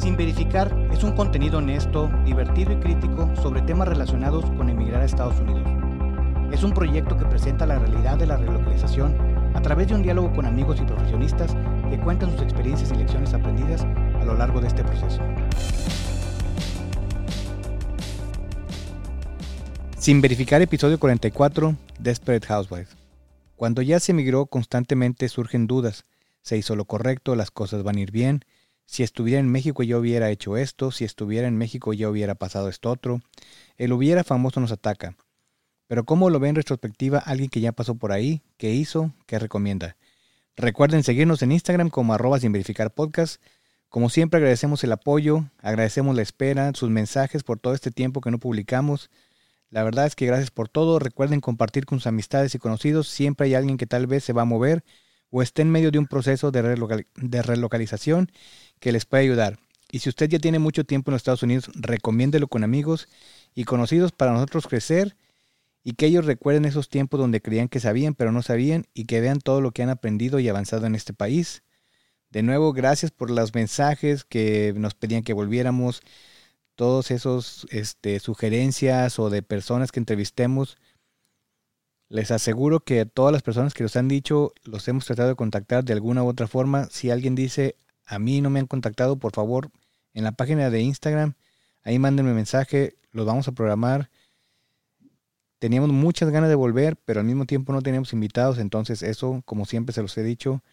Sin verificar es un contenido honesto, divertido y crítico sobre temas relacionados con emigrar a Estados Unidos. Es un proyecto que presenta la realidad de la relocalización a través de un diálogo con amigos y profesionistas que cuentan sus experiencias y lecciones aprendidas a lo largo de este proceso. Sin verificar episodio 44, Desperate Housewife. Cuando ya se emigró constantemente surgen dudas. ¿Se hizo lo correcto? ¿Las cosas van a ir bien? Si estuviera en México yo hubiera hecho esto, si estuviera en México ya hubiera pasado esto otro. El hubiera famoso nos ataca. Pero ¿cómo lo ve en retrospectiva alguien que ya pasó por ahí? ¿Qué hizo? ¿Qué recomienda? Recuerden seguirnos en Instagram como arroba sin verificar. Como siempre agradecemos el apoyo, agradecemos la espera, sus mensajes por todo este tiempo que no publicamos. La verdad es que gracias por todo. Recuerden compartir con sus amistades y conocidos. Siempre hay alguien que tal vez se va a mover o esté en medio de un proceso de, relocalización que les puede ayudar. Y si usted ya tiene mucho tiempo en los Estados Unidos, recomiéndelo con amigos y conocidos para nosotros crecer y que ellos recuerden esos tiempos donde creían que sabían pero no sabían y que vean todo lo que han aprendido y avanzado en este país. De nuevo, gracias por los mensajes que nos pedían que volviéramos, todos esos este, sugerencias o de personas que entrevistemos. Les aseguro que todas las personas que nos han dicho los hemos tratado de contactar de alguna u otra forma. Si alguien dice, a mí no me han contactado, por favor, en la página de Instagram, ahí mándenme mensaje, los vamos a programar. Teníamos muchas ganas de volver, pero al mismo tiempo no teníamos invitados, entonces eso, como siempre se los he dicho,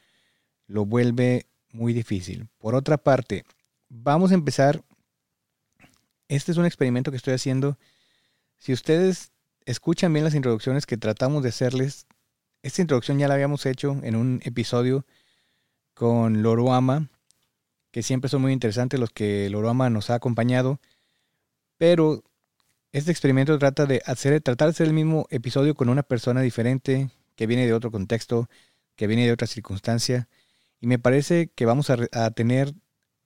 lo vuelve muy difícil. Por otra parte, vamos a empezar. Este es un experimento que estoy haciendo. Si ustedes escuchan bien las introducciones que tratamos de hacerles. Esta introducción ya la habíamos hecho en un episodio con Loroama, que siempre son muy interesantes los que Loroama nos ha acompañado. Pero este experimento trata de hacer, tratar de hacer el mismo episodio con una persona diferente, que viene de otro contexto, que viene de otra circunstancia. Y me parece que vamos a, a tener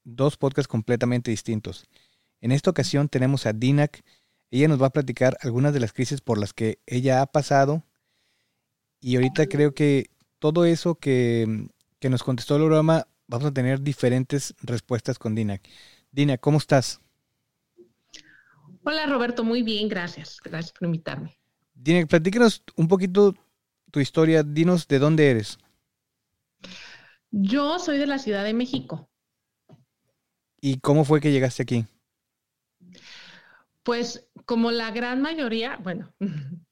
dos podcasts completamente distintos. En esta ocasión tenemos a Dinak, ella nos va a platicar algunas de las crisis por las que ella ha pasado. Y ahorita creo que todo eso que, nos contestó el programa, vamos a tener diferentes respuestas con Dina. Dina, ¿cómo estás? Hola Roberto, muy bien, gracias. Gracias por invitarme. Dina, platícanos un poquito tu historia. Dinos de dónde eres. Yo soy de la Ciudad de México. ¿Y cómo fue que llegaste aquí? Pues como la gran mayoría, bueno,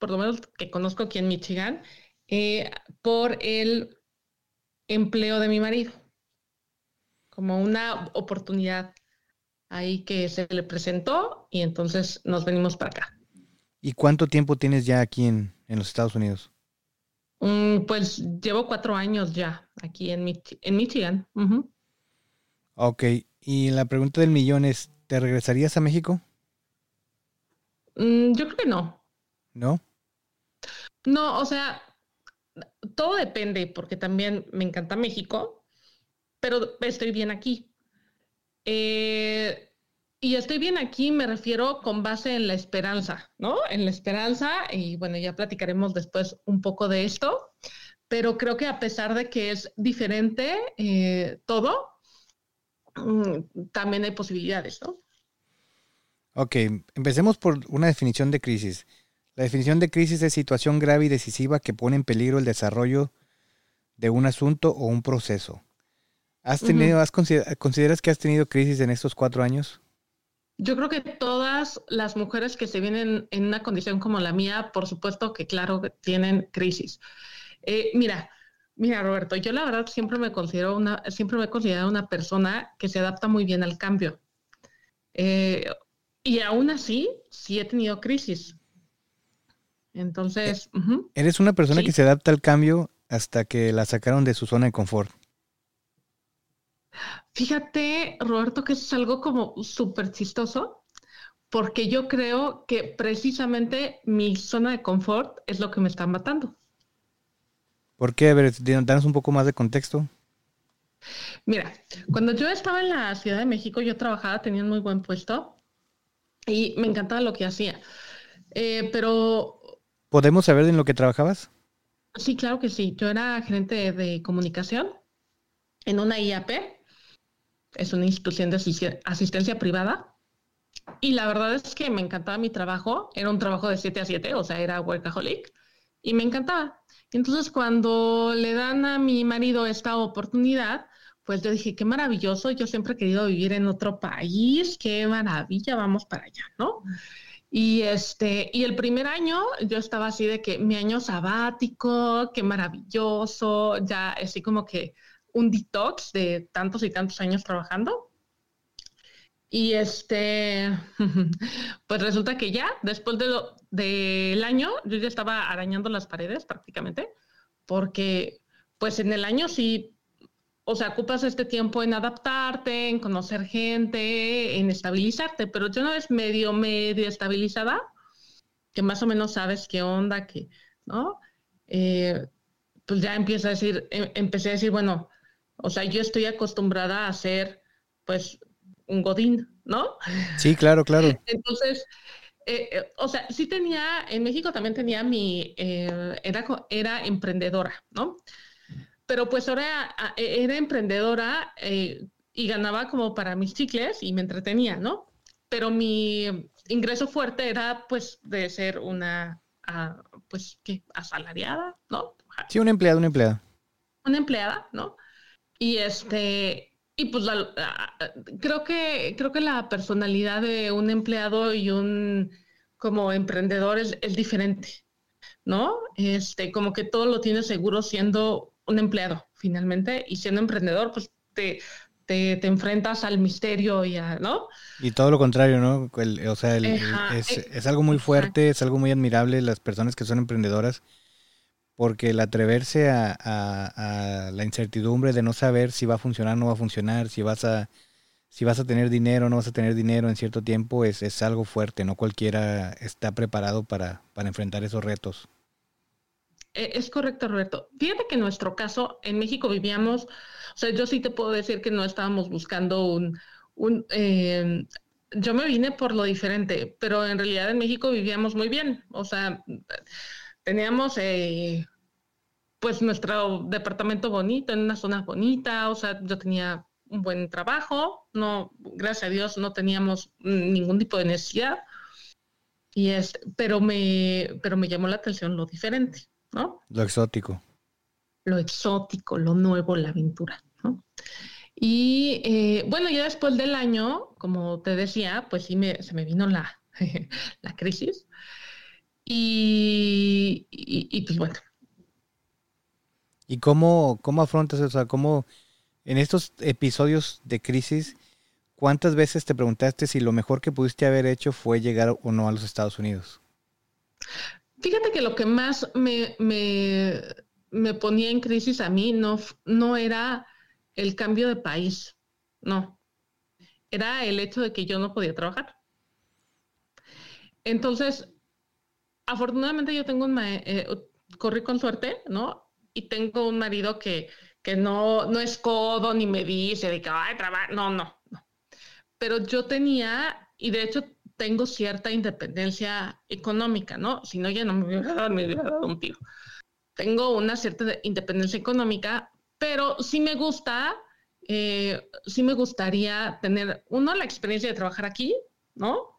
por lo menos que conozco aquí en Michigan, eh, por el empleo de mi marido, como una oportunidad ahí que se le presentó y entonces nos venimos para acá. ¿Y cuánto tiempo tienes ya aquí en, los Estados Unidos? Mm, pues llevo cuatro años ya aquí en, en Michigan. Ok, y la pregunta del millón es, ¿te regresarías a México? Mm, yo creo que no. ¿No? No, o sea, todo depende, porque también me encanta México, pero estoy bien aquí. Eh, y estoy bien aquí, me refiero con base en la esperanza, ¿no? En la esperanza, y bueno, ya platicaremos después un poco de esto, pero creo que a pesar de que es diferente eh, todo, mm, también hay posibilidades, ¿no? Ok, empecemos por una definición de crisis. La definición de crisis es situación grave y decisiva que pone en peligro el desarrollo de un asunto o un proceso. ¿Has tenido, consideras que has tenido crisis en estos cuatro años? Yo creo que todas las mujeres que se vienen en una condición como la mía, por supuesto que claro tienen crisis. Eh, mira, mira Roberto, yo la verdad siempre me considero una, siempre me he considerado una persona que se adapta muy bien al cambio. Eh, y aún así, sí he tenido crisis. Entonces... Eh, eres una persona que se adapta al cambio hasta que la sacaron de su zona de confort. Fíjate, Roberto, que es algo como súper chistoso, porque yo creo que precisamente mi zona de confort es lo que me está matando. ¿Por qué? A ver, danos un poco más de contexto. Mira, cuando yo estaba en la Ciudad de México, yo trabajaba, tenía un muy buen puesto y me encantaba lo que hacía. Eh, pero... ¿Podemos saber en lo que trabajabas? Sí, claro que sí. Yo era gerente de, comunicación en una IAP es una institución de asistencia privada. Y la verdad es que me encantaba mi trabajo, era un trabajo de 7 a 7, o sea, era workaholic, y me encantaba. Entonces, cuando le dan a mi marido esta oportunidad, pues yo dije, qué maravilloso, yo siempre he querido vivir en otro país, qué maravilla, vamos para allá, ¿no? Y este, y el primer año yo estaba así de que mi año sabático, qué maravilloso, ya así como que un detox de tantos y tantos años trabajando. Y este, pues resulta que ya, después de del año, yo ya estaba arañando las paredes prácticamente, porque pues en el año sí, o sea, ocupas este tiempo en adaptarte, en conocer gente, en estabilizarte, pero yo una vez medio, medio estabilizada, que más o menos sabes qué onda, que, ¿no? Eh, pues ya empiezo a decir, em, empecé a decir, bueno, o sea, yo estoy acostumbrada a hacer, pues, un godín, ¿no? Sí, claro, claro. Entonces, eh, eh, o sea, sí tenía, en México también tenía mi, eh, era, era emprendedora, ¿no? Pero pues ahora era emprendedora y ganaba como para mis chicles y me entretenía, ¿no? Pero mi ingreso fuerte era pues de ser una, ah, pues, ¿qué? Asalariada, ¿no? Sí, una empleada, una empleada. Una empleada, ¿no? Y este, y pues creo que creo que la personalidad de un empleado y un como emprendedor es, diferente, ¿no? Este, como que todo lo tienes seguro siendo un empleado finalmente y siendo emprendedor, pues te, te, enfrentas al misterio y a, ¿no? Y todo lo contrario, ¿no? o sea, es, eh, es, algo muy fuerte, es algo muy admirable las personas que son emprendedoras porque el atreverse a, la incertidumbre de no saber si va a funcionar o no va a funcionar, si vas a, si vas a tener dinero o no vas a tener dinero en cierto tiempo, es, es algo fuerte, no cualquiera está preparado para, para enfrentar esos retos. E, es correcto, Roberto. Fíjate que en nuestro caso, en México vivíamos, o sea, yo sí te puedo decir que no estábamos buscando un, un em, yo me vine por lo diferente, pero en realidad en México vivíamos muy bien, o sea, teníamos eh, pues nuestro departamento bonito, en una zona bonita, o sea, yo tenía un buen trabajo, no, gracias a Dios no teníamos ningún tipo de necesidad, y es, pero me, pero me llamó la atención lo diferente, ¿no? Lo exótico. Lo exótico, lo nuevo, la aventura, ¿no? Y eh, bueno, ya después del año, como te decía, pues sí me, se me vino la, la crisis. Y, pues bueno. ¿Y cómo, cómo afrontas eso? O sea, ¿cómo en estos episodios de crisis, cuántas veces te preguntaste si lo mejor que pudiste haber hecho fue llegar o no a los Estados Unidos? Fíjate que lo que más me, me, ponía en crisis a mí no, no era el cambio de país, no. Era el hecho de que yo no podía trabajar. Entonces, afortunadamente yo tengo un, eh, corrí con suerte, ¿no? Y tengo un marido que, que no, no es codo ni me dice de que, ay, trabajo, no, no, no. Pero yo tenía, y de hecho tengo cierta independencia económica, ¿no? Si no, ya no me hubiera dado, me hubiera dado un tiro. Tengo una cierta independencia económica, pero sí me gusta, eh, sí me gustaría tener, uno, la experiencia de trabajar aquí, ¿no?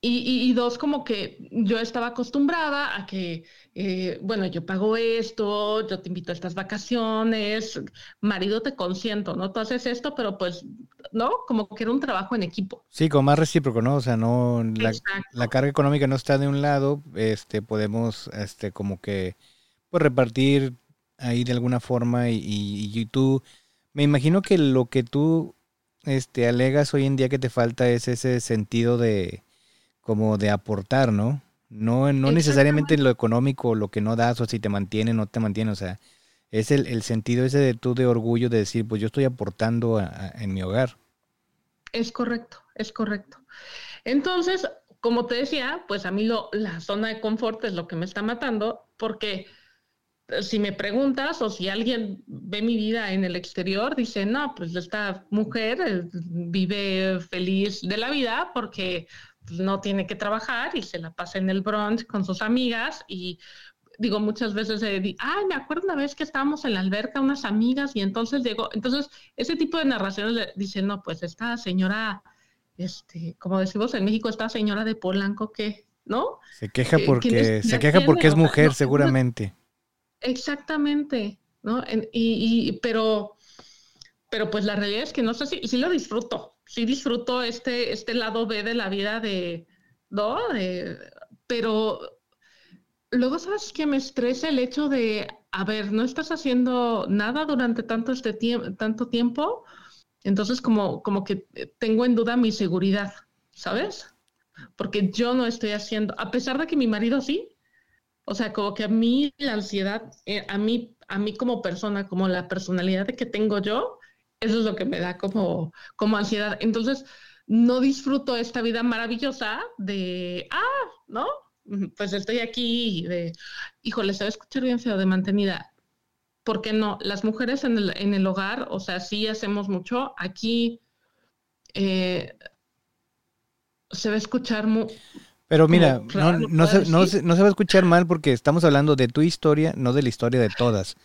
Y, dos, como que yo estaba acostumbrada a que, eh, bueno, yo pago esto, yo te invito a estas vacaciones, marido te consiento, ¿no? Tú haces esto, pero pues, ¿no? Como que era un trabajo en equipo. Sí, como más recíproco, ¿no? O sea, no, la, carga económica no está de un lado, este, podemos, este, como que, pues repartir ahí de alguna forma y, y tú, me imagino que lo que tú, este, alegas hoy en día que te falta es ese sentido de como de aportar, ¿no? No, no necesariamente lo económico, lo que no das o si te mantiene, no te mantiene, o sea, es el, sentido ese de tú de orgullo de decir, pues yo estoy aportando en mi hogar. Es correcto, es correcto. Entonces, como te decía, pues a mí lo, la zona de confort es lo que me está matando, porque eh, si me preguntas o si alguien ve mi vida en el exterior, dice, no, pues esta mujer eh, vive feliz de la vida porque no tiene que trabajar y se la pasa en el brunch con sus amigas y digo, muchas veces, eh, ay, me acuerdo una vez que estábamos en la alberca, unas amigas, y entonces llegó, entonces ese tipo de narraciones le dicen, no, pues esta señora, este, como decimos en México, esta señora de Polanco que, ¿no? Se queja porque, se queja porque es mujer, seguramente. Exactamente, ¿no? y, y, pero, pero pues la realidad es que no sé si, si lo disfruto, sí disfruto este, este lado B de la vida de, ¿no? pero luego sabes que me estresa el hecho de, a ver, no estás haciendo nada durante tanto, este tiempo, tanto tiempo, entonces como, como que tengo en duda mi seguridad, ¿sabes? Porque yo no estoy haciendo, a pesar de que mi marido sí, o sea, como que a mí la ansiedad, eh, a mí, a mí como persona, como la personalidad que tengo yo, eso es lo que me da como, como ansiedad. Entonces, no disfruto esta vida maravillosa de, ah, ¿no? Pues estoy aquí de, híjole, se va a escuchar bien feo de mantenida. ¿Por qué no? Las mujeres en el, en el hogar, o sea, sí hacemos mucho. Aquí eh, se va a escuchar muy... Pero mira, no, no, se, no, se, no, se, va a escuchar mal porque estamos hablando de tu historia, no de la historia de todas.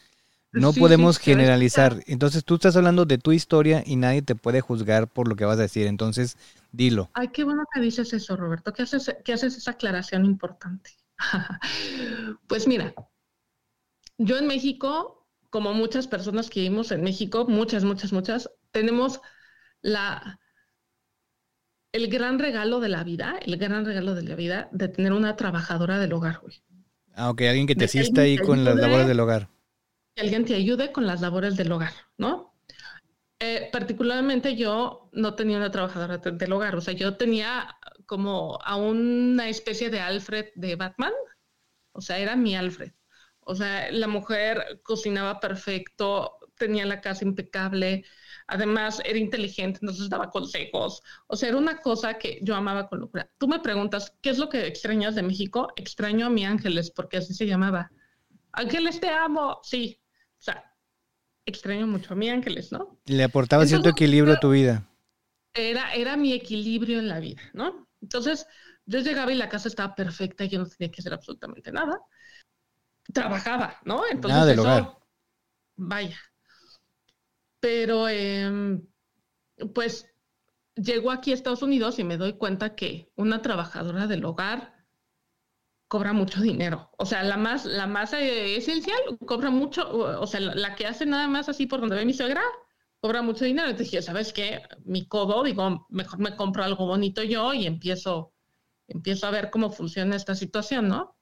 No podemos generalizar. Entonces tú estás hablando de tu historia y nadie te puede juzgar por lo que vas a decir. Entonces, dilo. Ay, qué bueno que dices eso, Roberto. ¿Qué haces, haces esa aclaración importante? pues mira, yo en México, como muchas personas que vivimos en México, muchas, muchas, muchas, tenemos la el gran regalo de la vida, el gran regalo de la vida de tener una trabajadora del hogar, güey. Ah, ok, alguien que te asista ahí con las labores del hogar que alguien te ayude con las labores del hogar, ¿no? Eh, particularmente yo no tenía una trabajadora del hogar, o sea, yo tenía como a una especie de Alfred de Batman, o sea, era mi Alfred. O sea, la mujer cocinaba perfecto, tenía la casa impecable, además era inteligente, entonces daba consejos. O sea, era una cosa que yo amaba con locura. Tú me preguntas, ¿qué es lo que extrañas de México? Extraño a mi Ángeles, porque así se llamaba. Ángeles, te amo. Sí, o sea, extraño mucho a mi Ángeles, ¿no? Le aportaba cierto equilibrio a tu vida. Era, era mi equilibrio en la vida, ¿no? Entonces, yo llegaba y la casa estaba perfecta y yo no tenía que hacer absolutamente nada. Trabajaba, ¿no? Entonces, nada del hogar. Vaya. Pero, em, pues, llego aquí a Estados Unidos y me doy cuenta que una trabajadora del hogar cobra mucho dinero. O sea, la más, la más eh, esencial cobra mucho, o, sea, la, que hace nada más así por donde ve mi suegra, cobra mucho dinero. Entonces dije, ¿sabes qué? Mi codo, digo, mejor me compro algo bonito yo y empiezo, empiezo a ver cómo funciona esta situación, ¿no?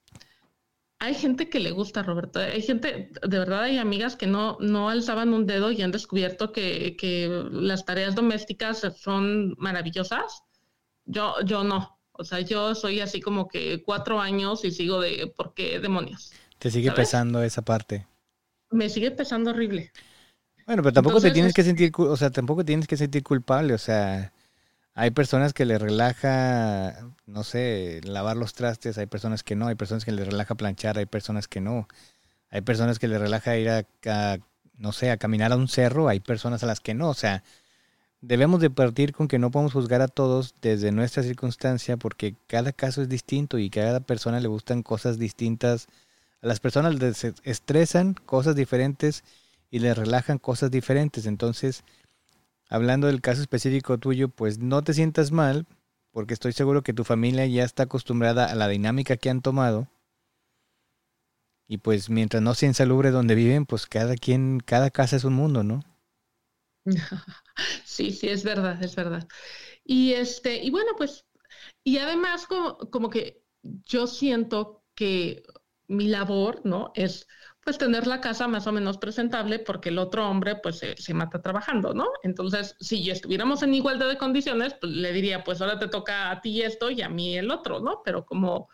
Hay gente que le gusta, Roberto. Hay gente, de verdad, hay amigas que no, no alzaban un dedo y han descubierto que, que las tareas domésticas son maravillosas. Yo, yo no. O sea, yo soy así como que cuatro años y sigo de, ¿por qué demonios? ¿Te sigue pesando esa parte? Me sigue pesando horrible. Bueno, pero tampoco te tienes que sentir, o sea, tampoco tienes que sentir culpable, o sea, hay personas que le relaja, no sé, lavar los trastes, hay personas que no, hay personas que le relaja planchar, hay personas que no, hay personas que le relaja ir a, a no sé, a caminar a un cerro, hay personas a las que no, o sea, Debemos de partir con que no podemos juzgar a todos desde nuestra circunstancia porque cada caso es distinto y cada persona le gustan cosas distintas. A las personas les estresan cosas diferentes y les relajan cosas diferentes. Entonces, hablando del caso específico tuyo, pues no te sientas mal porque estoy seguro que tu familia ya está acostumbrada a la dinámica que han tomado. Y pues mientras no sea insalubre donde viven, pues cada quien, cada casa es un mundo, ¿no? Sí, sí, es verdad, es verdad. Y este, y bueno, pues, y además como, como que yo siento que mi labor, ¿no? Es pues tener la casa más o menos presentable porque el otro hombre pues se, mata trabajando, ¿no? Entonces, si estuviéramos en igualdad de condiciones, pues le diría, pues ahora te toca a ti esto y a mí el otro, ¿no? Pero como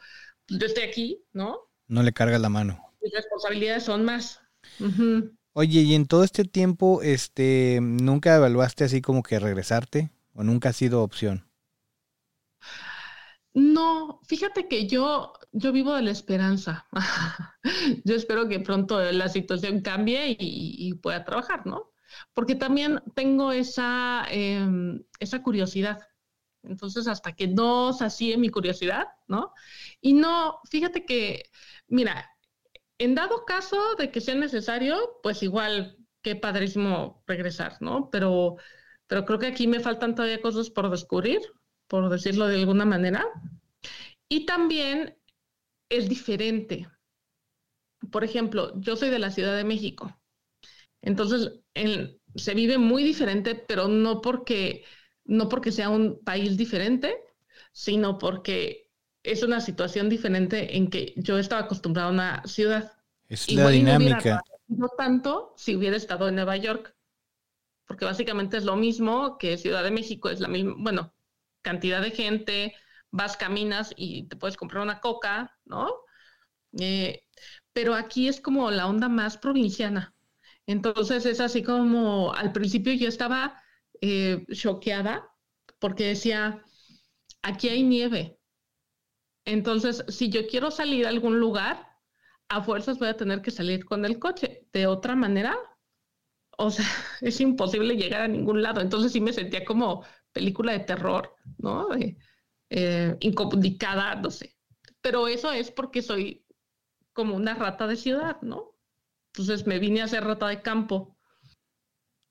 yo estoy aquí, ¿no? No le carga la mano. Mis responsabilidades son más. Oye, y en todo este tiempo, este, ¿nunca evaluaste así como que regresarte? ¿O nunca ha sido opción? No, fíjate que yo, yo vivo de la esperanza. yo espero que pronto la situación cambie y, pueda trabajar, ¿no? Porque también tengo esa, em, esa curiosidad. Entonces, hasta que no sacie mi curiosidad, ¿no? Y no, fíjate que, mira, en dado caso de que sea necesario, pues igual, qué padrísimo regresar, ¿no? Pero, pero creo que aquí me faltan todavía cosas por descubrir, por decirlo de alguna manera. Y también es diferente. Por ejemplo, yo soy de la Ciudad de México. Entonces, se vive muy diferente, pero no porque, no porque sea un país diferente, sino porque es una situación diferente en que yo estaba acostumbrado a una ciudad. Es la dinámica. No tanto si hubiera estado en Nueva York, porque básicamente es lo mismo que Ciudad de México, es la misma, bueno, cantidad de gente, vas, caminas y te puedes comprar una coca, ¿no? Eh, pero aquí es como la onda más provinciana. Entonces es así como al principio yo estaba eh, choqueada porque decía, aquí hay nieve. Entonces, si yo quiero salir a algún lugar, a fuerzas voy a tener que salir con el coche. De otra manera, o sea, es imposible llegar a ningún lado. Entonces sí me sentía como película de terror, ¿no? Eh, incomunicada, no sé. Pero eso es porque soy como una rata de ciudad, ¿no? Entonces me vine a ser rata de campo.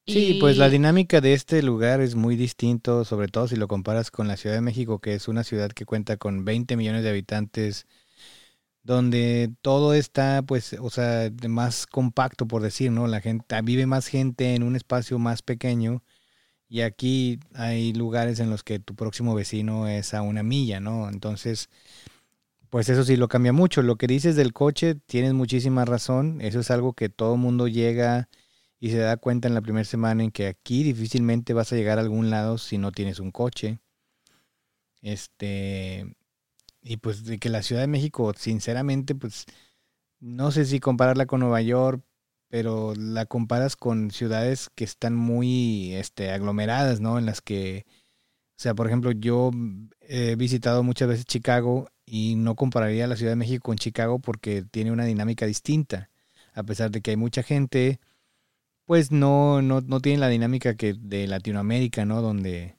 Sí, pues la dinámica de este lugar es muy distinto, sobre todo si lo comparas con la Ciudad de México, que es una ciudad que cuenta con 20 millones de habitantes, donde todo está, pues, o sea, más compacto, por decir, ¿no? La gente, vive más gente en un espacio más pequeño y aquí hay lugares en los que tu próximo vecino es a una milla, ¿no? Entonces, pues eso sí lo cambia mucho. Lo que dices del coche, tienes muchísima razón. Eso es algo que todo mundo llega y se da cuenta en la primera semana en que aquí difícilmente vas a llegar a algún lado si no tienes un coche. Este, y pues de que la Ciudad de México, sinceramente, pues no sé si compararla con Nueva York, pero la comparas con ciudades que están muy este, aglomeradas, ¿no? En las que, o sea, por ejemplo, yo he visitado muchas veces Chicago y no compararía la Ciudad de México con Chicago porque tiene una dinámica distinta. A pesar de que hay mucha gente, pues no, no, no tiene la dinámica que de Latinoamérica, ¿no? Donde,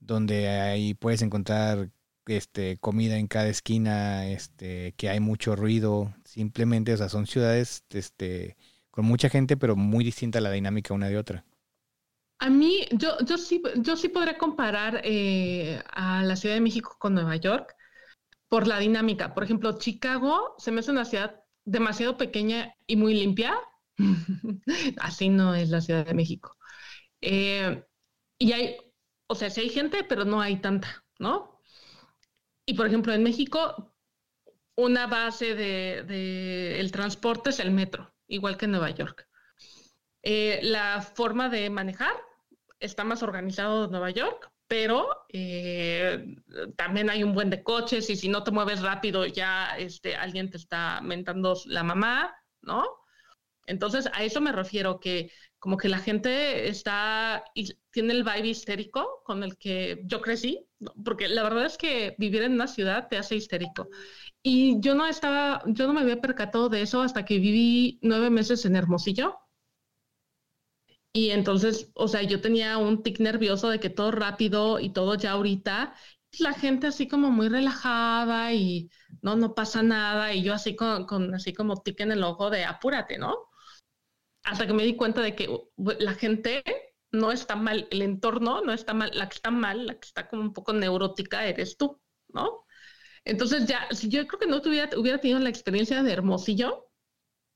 donde ahí puedes encontrar este, comida en cada esquina, este, que hay mucho ruido, simplemente, o sea, son ciudades este, con mucha gente, pero muy distinta la dinámica una de otra. A mí, yo, yo sí, yo sí podría comparar eh, a la Ciudad de México con Nueva York por la dinámica. Por ejemplo, Chicago se me hace una ciudad demasiado pequeña y muy limpia. Así no es la Ciudad de México. Eh, y hay, o sea, sí hay gente, pero no hay tanta, ¿no? Y por ejemplo, en México, una base del de, transporte es el metro, igual que en Nueva York. Eh, la forma de manejar está más organizado en Nueva York, pero eh, también hay un buen de coches y si no te mueves rápido ya este, alguien te está mentando la mamá, ¿no? Entonces, a eso me refiero, que como que la gente está tiene el vibe histérico con el que yo crecí, porque la verdad es que vivir en una ciudad te hace histérico. Y yo no estaba, yo no me había percatado de eso hasta que viví nueve meses en Hermosillo. Y entonces, o sea, yo tenía un tic nervioso de que todo rápido y todo ya ahorita, la gente así como muy relajada y no, no pasa nada. Y yo así con, con así como tic en el ojo de apúrate, ¿no? Hasta que me di cuenta de que la gente no está mal, el entorno no está mal, la que está mal, la que está como un poco neurótica eres tú, ¿no? Entonces ya, si yo creo que no tuviera, hubiera tenido la experiencia de Hermosillo,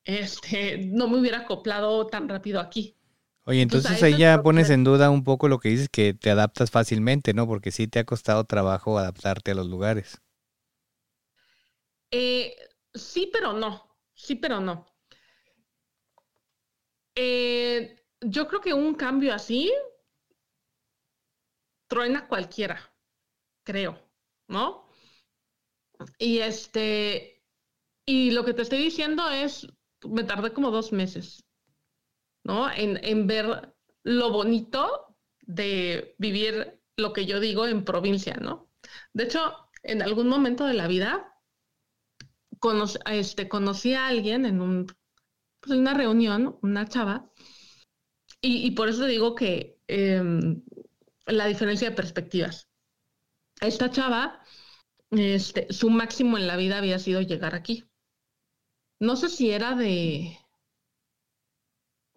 este, no me hubiera acoplado tan rápido aquí. Oye, entonces, ahí ya pones en duda un poco lo que dices que te adaptas fácilmente, ¿no? Porque sí te ha costado trabajo adaptarte a los lugares. Eh, sí, pero no. Sí, pero no. Eh, yo creo que un cambio así truena cualquiera, creo, ¿no? Y este, y lo que te estoy diciendo es, me tardé como dos meses, ¿no? En, en ver lo bonito de vivir lo que yo digo en provincia, ¿no? De hecho, en algún momento de la vida, este, conocí a alguien en un pues, una reunión, una chava, y, por eso digo que em, la diferencia de perspectivas. Esta chava, este, su máximo en la vida había sido llegar aquí. no sé si era de,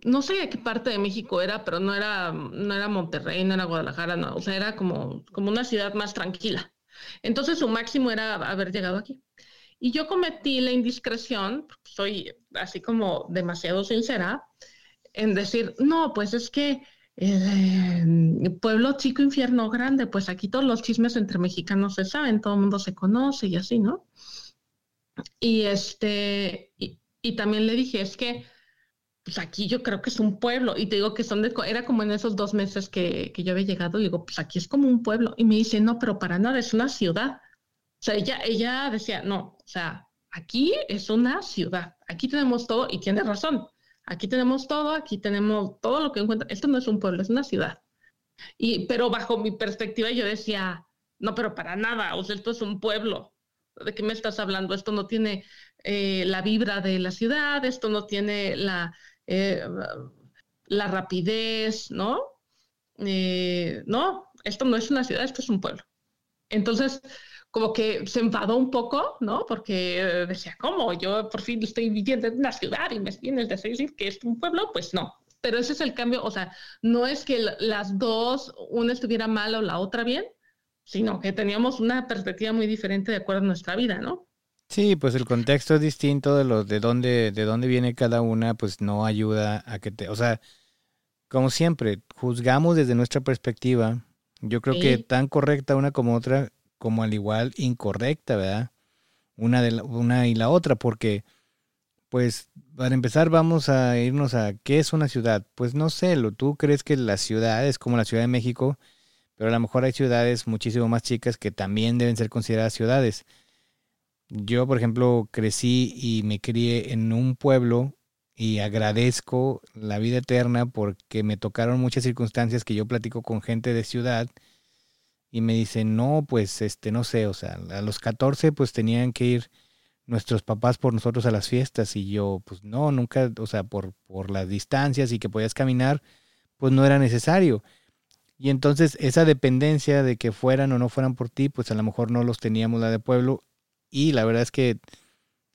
no sé de qué parte de México era, pero no era, no era Monterrey, no era Guadalajara, no, o sea, era como, como una ciudad más tranquila. Entonces su máximo era haber llegado aquí. Y yo cometí la indiscreción, soy así como demasiado sincera, en decir, no, pues es que el pueblo chico, infierno grande, pues aquí todos los chismes entre mexicanos se saben, todo el mundo se conoce y así, ¿no? Y este, y también le dije, es que pues aquí yo creo que es un pueblo. Y te digo que son de, era como en esos dos meses que, que yo había llegado, digo, pues aquí es como un pueblo. Y me dice, no, pero para nada, es una ciudad. O sea, ella, ella decía, no, sea, aquí es una ciudad, aquí tenemos todo, y tiene razón, aquí tenemos todo, aquí tenemos todo lo que encuentra. Esto no es un pueblo, es una ciudad. Y, pero bajo mi perspectiva yo decía, no, pero para nada, o sea, esto es un pueblo. ¿De qué me estás hablando? Esto no tiene eh, la vibra de la ciudad, esto no tiene la, eh, la rapidez, ¿no? Eh, no, esto no es una ciudad, esto es un pueblo. Entonces, como que se enfadó un poco, ¿no? Porque decía, ¿cómo? Yo por fin estoy viviendo en una ciudad y me vienes de decir que es un pueblo, pues no. Pero ese es el cambio, o sea, no es que las dos, una estuviera mal o la otra bien, sino que teníamos una perspectiva muy diferente de acuerdo a nuestra vida, ¿no? Sí, pues el contexto es distinto de lo de dónde de dónde viene cada una, pues no ayuda a que te, o sea, como siempre, juzgamos desde nuestra perspectiva. Yo creo que tan correcta una como otra, como al igual incorrecta, ¿verdad? Una de una y la otra, porque pues para empezar vamos a irnos a qué es una ciudad. Pues no sé, lo tú crees que la ciudad es como la Ciudad de México, pero a lo mejor hay ciudades muchísimo más chicas que también deben ser consideradas ciudades. Yo, por ejemplo, crecí y me crié en un pueblo y agradezco la vida eterna porque me tocaron muchas circunstancias que yo platico con gente de ciudad y me dicen, no, pues, este, no sé, o sea, a los 14 pues tenían que ir nuestros papás por nosotros a las fiestas y yo, pues no, nunca, o sea, por, por las distancias y que podías caminar, pues no era necesario. Y entonces esa dependencia de que fueran o no fueran por ti, pues a lo mejor no los teníamos la de pueblo. Y la verdad es que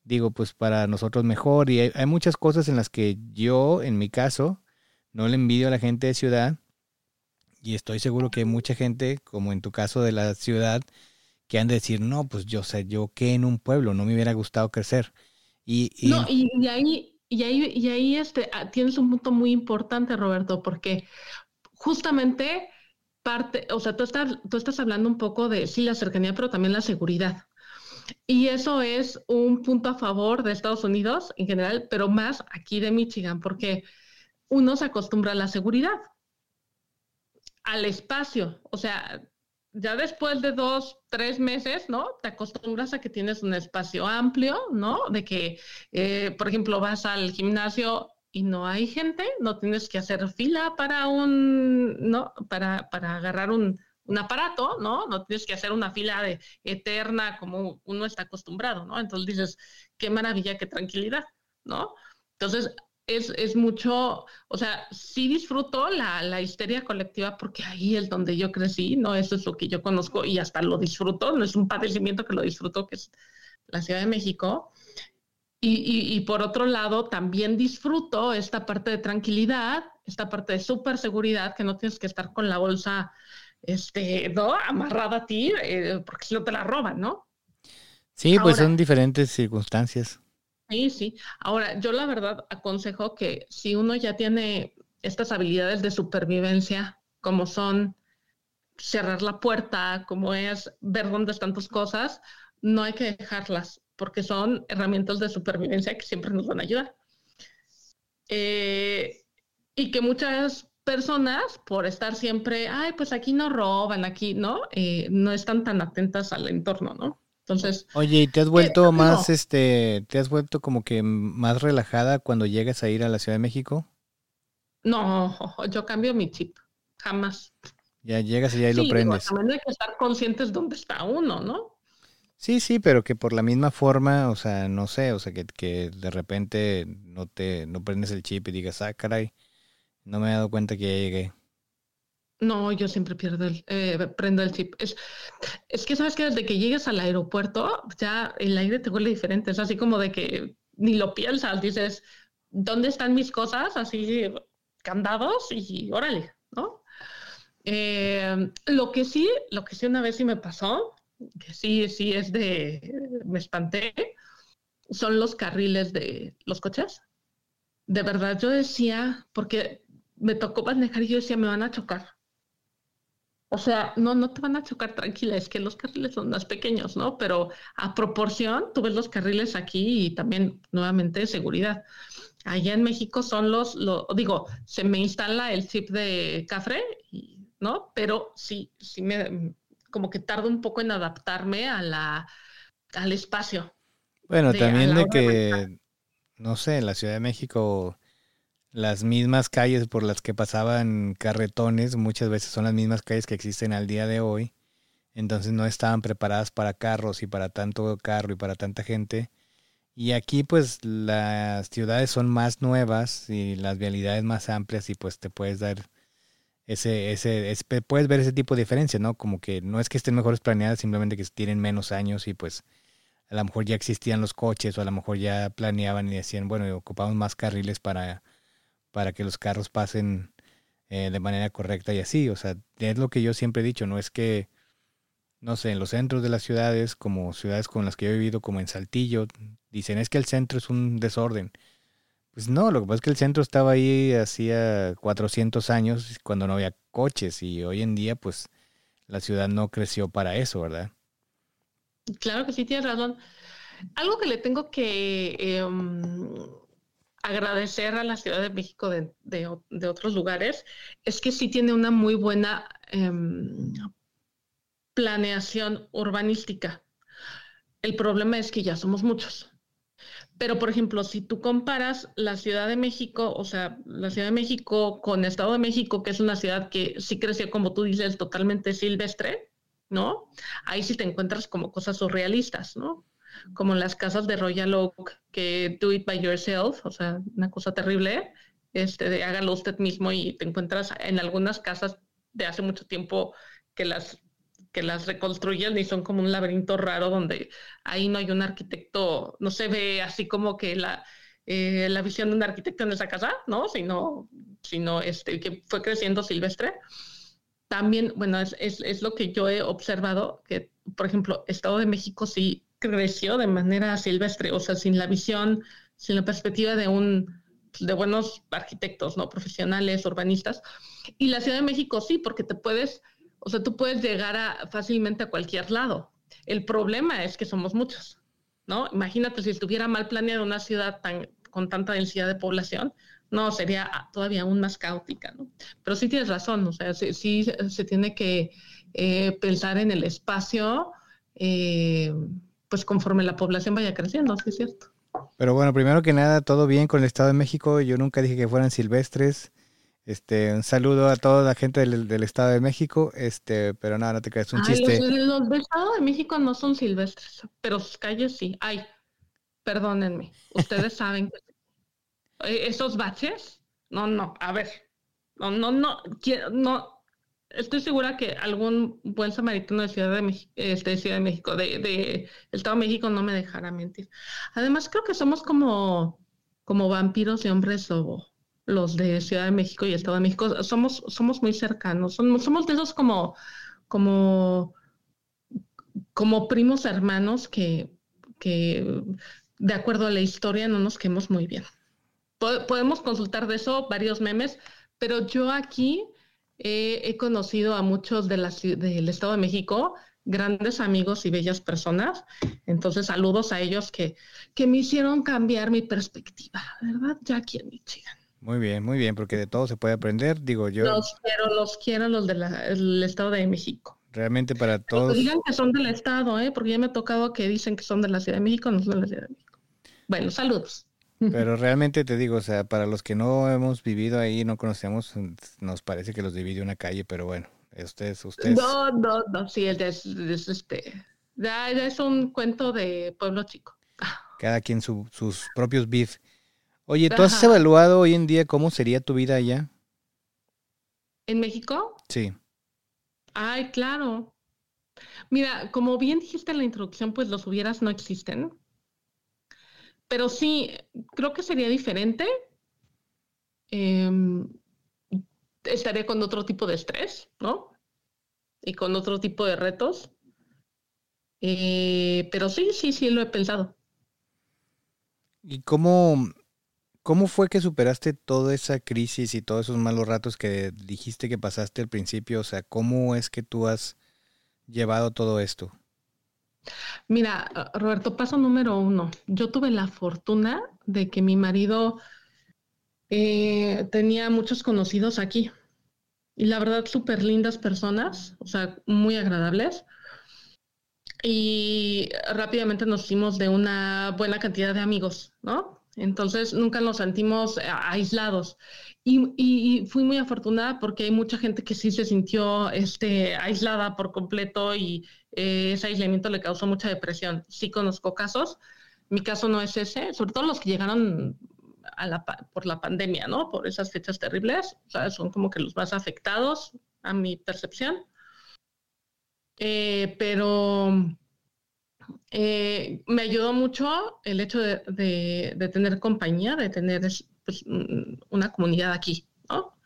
digo, pues para nosotros mejor. Y hay, muchas cosas en las que yo, en mi caso, no le envidio a la gente de ciudad y estoy seguro que hay mucha gente, como en tu caso de la ciudad, que han de decir, no, pues yo sé, yo que en un pueblo, no me hubiera gustado crecer. Y, No, y, ahí, y ahí, y ahí este, ah, tienes un punto muy importante, Roberto, porque justamente parte, o sea, tú estás, tú estás hablando un poco de, sí, la cercanía, pero también la seguridad. Y eso es un punto a favor de Estados Unidos en general, pero más aquí de Michigan, porque uno se acostumbra a la seguridad, al espacio. O sea, ya después de dos, tres meses, ¿no? Te acostumbras a que tienes un espacio amplio, ¿no? De que, eh, por ejemplo, vas al gimnasio y no hay gente, no tienes que hacer fila para un, ¿no? Para, para agarrar un, un aparato, ¿no? No tienes que hacer una fila eterna como uno está acostumbrado, ¿no? Entonces dices, qué maravilla, qué tranquilidad, ¿no? Entonces, es, es mucho, o sea, sí disfruto la, la, histeria colectiva porque ahí es donde yo crecí, ¿no? Eso es lo que yo conozco y hasta lo disfruto, no es un padecimiento que lo disfruto, que es la Ciudad de México. Y, y, y por otro lado, también disfruto esta parte de tranquilidad, esta parte de super seguridad, que no tienes que estar con la bolsa este, ¿no? Amarrada a ti, eh, porque si no te la roban, ¿no? Sí, pues son diferentes circunstancias. Sí, sí. Ahora, yo la verdad aconsejo que si uno ya tiene estas habilidades de supervivencia, como son cerrar la puerta, como es ver dónde están tus cosas, no hay que dejarlas, porque son herramientas de supervivencia que siempre nos van a ayudar. Eh, y que muchas personas, por estar siempre, ay, pues aquí no roban, aquí, ¿no? Eh, no están tan atentas al entorno, ¿no? Entonces. Oye, ¿y te has vuelto más, este, te has vuelto como que más relajada cuando llegas a ir a la Ciudad de México? No, yo cambio mi chip, jamás. Ya llegas y ahí lo prendes. Sí, también hay que estar conscientes dónde está uno, ¿no? Sí, sí, pero que por la misma forma, o sea, no sé, o sea, que, que de repente no te, no prendes el chip y digas, ah, caray, no me he dado cuenta que ya llegué. No, yo siempre pierdo el, eh, prendo el chip. Es, es que sabes que desde que llegues al aeropuerto, ya el aire te huele diferente. Es así como de que ni lo piensas, dices, ¿dónde están mis cosas? Así, candados y órale, ¿no? Eh, lo que sí, lo que sí una vez sí me pasó, que sí, sí es de, me espanté, son los carriles de los coches. De verdad, yo decía, porque me tocó manejar y yo decía, me van a chocar. O sea, no, no te van a chocar tranquila, es que los carriles son más pequeños, ¿no? Pero a proporción, tú ves los carriles aquí y también nuevamente seguridad. Allá en México son los, lo, digo, se me instala el chip de café, ¿no? Pero sí, sí me, como que tardo un poco en adaptarme a la, al espacio. Bueno, también de que, no sé, en la Ciudad de México las mismas calles por las que pasaban carretones muchas veces son las mismas calles que existen al día de hoy. Entonces no estaban preparadas para carros y para tanto carro y para tanta gente. Y aquí pues las ciudades son más nuevas y las vialidades más amplias y pues te puedes dar ese, ese, puedes ver ese tipo de diferencia, ¿no? Como que no es que estén mejores planeadas, simplemente que tienen menos años y pues a lo mejor ya existían los coches o a lo mejor ya planeaban y decían, bueno, ocupamos más carriles para para que los carros pasen eh, de manera correcta y así. O sea, es lo que yo siempre he dicho, no es que, no sé, en los centros de las ciudades, como ciudades con las que yo he vivido, como en Saltillo, dicen es que el centro es un desorden. Pues no, lo que pasa es que el centro estaba ahí hacía 400 años cuando no había coches y hoy en día pues la ciudad no creció para eso, ¿verdad? Claro que sí, tienes razón. Algo que le tengo que em, agradecer a la Ciudad de México de, otros lugares es que sí tiene una muy buena em, planeación urbanística. El problema es que ya somos muchos. Pero, por ejemplo, si tú comparas la Ciudad de México, o sea, la Ciudad de México con Estado de México, que es una ciudad que sí creció, como tú dices, totalmente silvestre, ¿no? Ahí sí te encuentras como cosas surrealistas, ¿no? Como las casas de Royal Oak, que do it by yourself, o sea, una cosa terrible, este, de hágalo usted mismo y te encuentras en algunas casas de hace mucho tiempo que las que las reconstruyen y son como un laberinto raro donde ahí no hay un arquitecto, no se ve así como que la, eh, la visión de un arquitecto en esa casa, ¿no? Sino, sino este, que fue creciendo silvestre. También, bueno, es, es, es lo que yo he observado, que, por ejemplo, Estado de México sí creció de manera silvestre, o sea, sin la visión, sin la perspectiva de un de buenos arquitectos, ¿no? Profesionales, urbanistas. Y la Ciudad de México sí, porque te puedes, o sea, tú puedes llegar a, fácilmente a cualquier lado. El problema es que somos muchos, ¿no? Imagínate si estuviera mal planeada una ciudad tan, con tanta densidad de población, no, sería todavía aún más caótica, ¿no? Pero sí tienes razón, o sea, sí, se tiene que eh, pensar en el espacio, eh, pues conforme la población vaya creciendo, sí es cierto. Pero bueno, primero que nada, todo bien con el Estado de México. Yo nunca dije que fueran silvestres. Este, un saludo a toda la gente del, Estado de México. Este, pero nada, no te creas, un chiste. Los, del Estado de México no son silvestres, pero sus calles sí. Ay, perdónenme. Ustedes saben que eh, esos baches, no, no, a ver, no, no, no, no, estoy segura que algún buen samaritano de Ciudad de México, este, Ciudad de México, de, Estado de México, no me dejará mentir. Además, creo que somos como, como vampiros y hombres lobo, los de Ciudad de México y Estado de México. Somos, somos muy cercanos, somos, somos de esos como, como, como primos hermanos que, que, de acuerdo a la historia, no nos quemos muy bien. Podemos consultar de eso varios memes, pero yo aquí he conocido a muchos de la, del Estado de México, grandes amigos y bellas personas. Entonces, saludos a ellos que, que me hicieron cambiar mi perspectiva, ¿verdad? Ya aquí en Michigan. Muy bien, muy bien, porque de todo se puede aprender, digo yo. Los quiero, los quiero, los del Estado de México. Realmente para todos. Que digan que son del Estado, ¿eh? porque ya me ha tocado que dicen que son de la Ciudad de México, no son de la Ciudad de México. Bueno, saludos. Pero realmente te digo, o sea, para los que no hemos vivido ahí, no conocemos, nos parece que los divide una calle, pero bueno, ustedes, ustedes. No, no, no, sí, es, es, este, ya, es un cuento de pueblo chico. Cada quien sus propios beef. Oye, ¿tú has evaluado hoy en día cómo sería tu vida allá? ¿En México? Sí. Ay, claro. Mira, como bien dijiste en la introducción, pues los hubieras no existen. Pero sí, creo que sería diferente. Em, estaría con otro tipo de estrés, ¿no? Y con otro tipo de retos. Eh, pero sí, sí, sí, lo he pensado. ¿Y cómo, cómo fue que superaste toda esa crisis y todos esos malos ratos que dijiste que pasaste al principio? O sea, ¿cómo es que tú has llevado todo esto? Mira, Roberto, paso número uno. Yo tuve la fortuna de que mi marido eh, tenía muchos conocidos aquí. Y la verdad, súper lindas personas, o sea, muy agradables. Y rápidamente nos hicimos de una buena cantidad de amigos, ¿no? Entonces nunca nos sentimos aislados. Y, fui muy afortunada porque hay mucha gente que sí se sintió este, aislada por completo y eh, ese aislamiento le causó mucha depresión. Sí conozco casos, mi caso no es ese, sobre todo los que llegaron por la pandemia, ¿no? Por esas fechas terribles, o sea, son como que los más afectados a mi percepción. Eh, pero eh, me ayudó mucho el hecho de, tener compañía, de tener pues, una comunidad aquí, ¿no?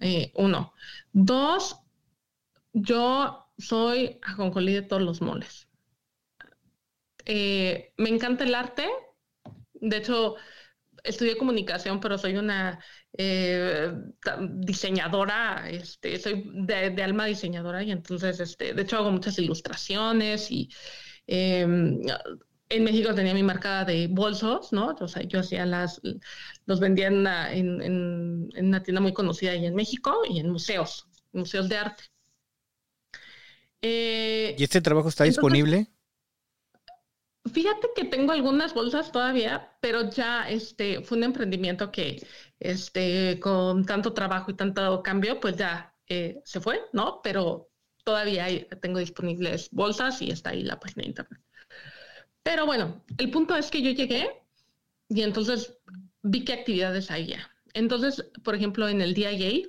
Eh, uno. Dos, yo soy ajonjolí de todos los moles. me encanta el arte. De hecho, estudié comunicación, pero soy una eh, diseñadora, este, soy de, alma diseñadora y entonces, este, de hecho, hago muchas ilustraciones y em, en México tenía mi marca de bolsos, ¿no? O sea, yo hacía las, los vendía en una, en, una tienda muy conocida ahí en México y en museos, museos de arte. ¿Y este trabajo está disponible? Fíjate que tengo algunas bolsas todavía, pero ya este fue un emprendimiento que este con tanto trabajo y tanto cambio, pues ya eh, se fue, ¿no? Pero todavía tengo disponibles bolsas y está ahí la página de internet. Pero bueno, el punto es que yo llegué y entonces vi qué actividades había. Entonces, por ejemplo, en el DIA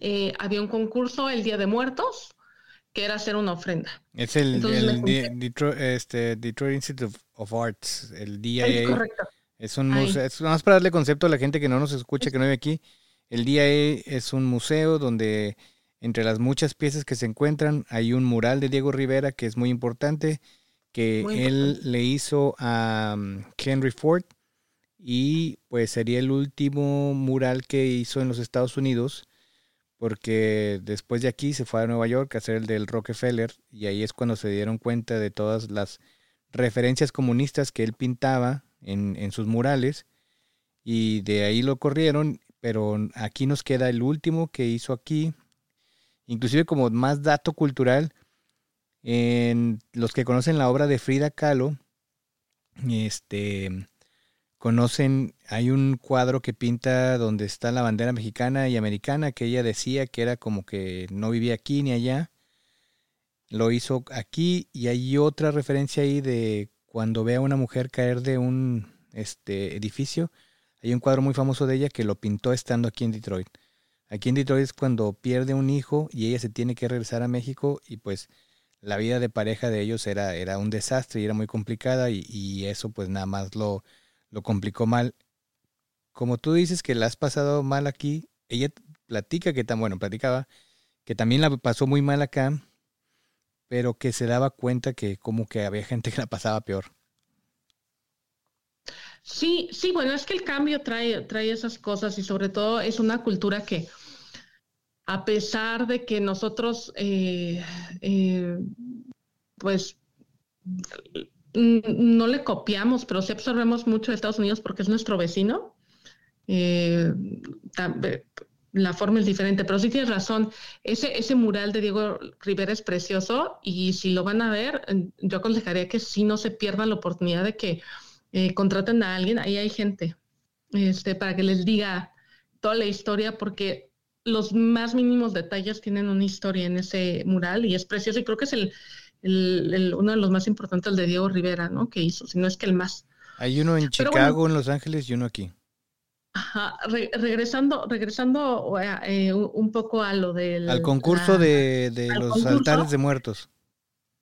eh, había un concurso el Día de Muertos que era hacer una ofrenda. Es el, Detroit, este, Detroit, Institute of Arts, el DIA. Es correcto. Es un museo, es más para darle concepto a la gente que no nos escucha, que no vive aquí. El DIA es un museo donde entre las muchas piezas que se encuentran hay un mural de Diego Rivera que es muy importante, que él le hizo a um, Henry Ford y pues sería el último mural que hizo en los Estados Unidos porque después de aquí se fue a Nueva York a hacer el del Rockefeller y ahí es cuando se dieron cuenta de todas las referencias comunistas que él pintaba en, sus murales y de ahí lo corrieron, pero aquí nos queda el último que hizo aquí, inclusive como más dato cultural, en los que conocen la obra de Frida Kahlo, este, conocen, hay un cuadro que pinta donde está la bandera mexicana y americana que ella decía que era como que no vivía aquí ni allá. Lo hizo aquí y hay otra referencia ahí de cuando ve a una mujer caer de un este, edificio. Hay un cuadro muy famoso de ella que lo pintó estando aquí en Detroit. Aquí en Detroit es cuando pierde un hijo y ella se tiene que regresar a México y pues la vida de pareja de ellos era, era un desastre y era muy complicada y, y eso pues nada más lo, lo complicó mal. Como tú dices que la has pasado mal aquí, ella platica que tan bueno, platicaba que también la pasó muy mal acá, pero que se daba cuenta que como que había gente que la pasaba peor. Sí, sí, bueno, es que el cambio trae, trae esas cosas y sobre todo es una cultura que a pesar de que nosotros, eh, eh, pues, no le copiamos, pero sí absorbemos mucho de Estados Unidos porque es nuestro vecino. Eh, la forma es diferente, pero sí tienes razón. Ese, ese mural de Diego Rivera es precioso y si lo van a ver, yo aconsejaría que sí no se pierdan la oportunidad de que contraten a alguien. Ahí hay gente este, para que les diga toda la historia porque los más mínimos detalles tienen una historia en ese mural y es precioso y creo que es el, uno de los más importantes, el de Diego Rivera, ¿no? Que hizo, si no es que el más. Hay uno en Chicago, en Los Ángeles y uno aquí. Ajá, regresando, regresando eh, un poco a lo del... Al concurso de, los altares de muertos.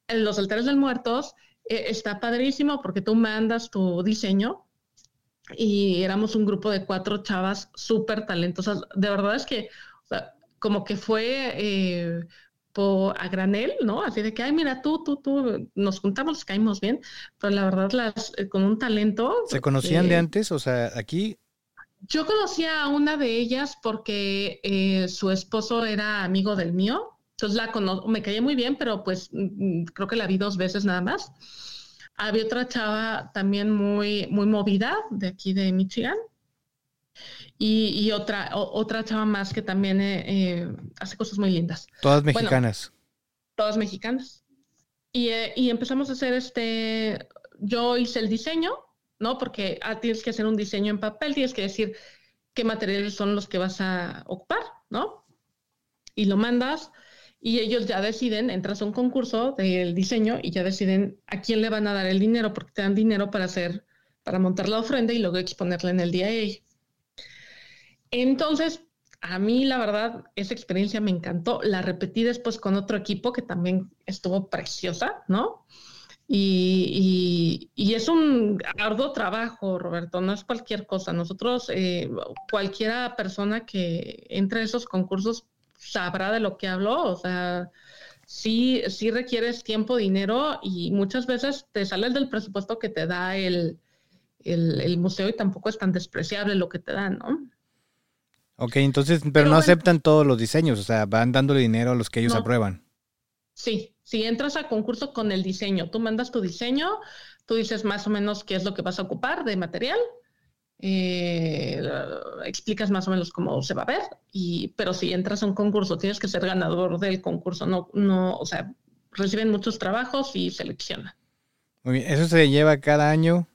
En los altares de muertos, eh, está padrísimo porque tú mandas tu diseño y éramos un grupo de cuatro chavas súper talentosas. De verdad es que como que fue eh, a granel, ¿no? Así de que, ay, mira, tú, tú, tú, nos juntamos, caímos bien, pero la verdad, las, eh, con un talento. ¿Se conocían de antes? O sea, aquí. Yo conocía a una de ellas porque eh, su esposo era amigo del mío, entonces la conozco, me caía muy bien, pero pues mm, creo que la vi dos veces nada más. Había otra chava también muy, muy movida de aquí de Michigan. Y, otra, otra chava más que también eh, eh, hace cosas muy lindas. Todas mexicanas. todas mexicanas. Y, eh, y, empezamos a hacer este, yo hice el diseño, ¿no? Porque ah, tienes que hacer un diseño en papel, tienes que decir qué materiales son los que vas a ocupar, ¿no? Y lo mandas y ellos ya deciden, entras a un concurso del diseño y ya deciden a quién le van a dar el dinero, porque te dan dinero para hacer, para montar la ofrenda y luego exponerla en el día DIA. Entonces, a mí la verdad, esa experiencia me encantó. La repetí después con otro equipo que también estuvo preciosa, ¿no? Y, es un arduo trabajo, Roberto, no es cualquier cosa. Nosotros, eh, cualquiera persona que entre a esos concursos sabrá de lo que habló, o sea, sí, sí requieres tiempo, dinero y muchas veces te sales del presupuesto que te da el, museo y tampoco es tan despreciable lo que te dan, ¿no? Ok, entonces, pero, no aceptan todos los diseños, o sea, van dándole dinero a los que ellos aprueban. Sí, si entras a concurso con el diseño, tú mandas tu diseño, tú dices más o menos qué es lo que vas a ocupar de material eh, explicas más o menos cómo se va a ver, y, pero si entras a un concurso tienes que ser ganador del concurso, no, no, o sea, reciben muchos trabajos y seleccionan. Muy bien, eso se lleva cada año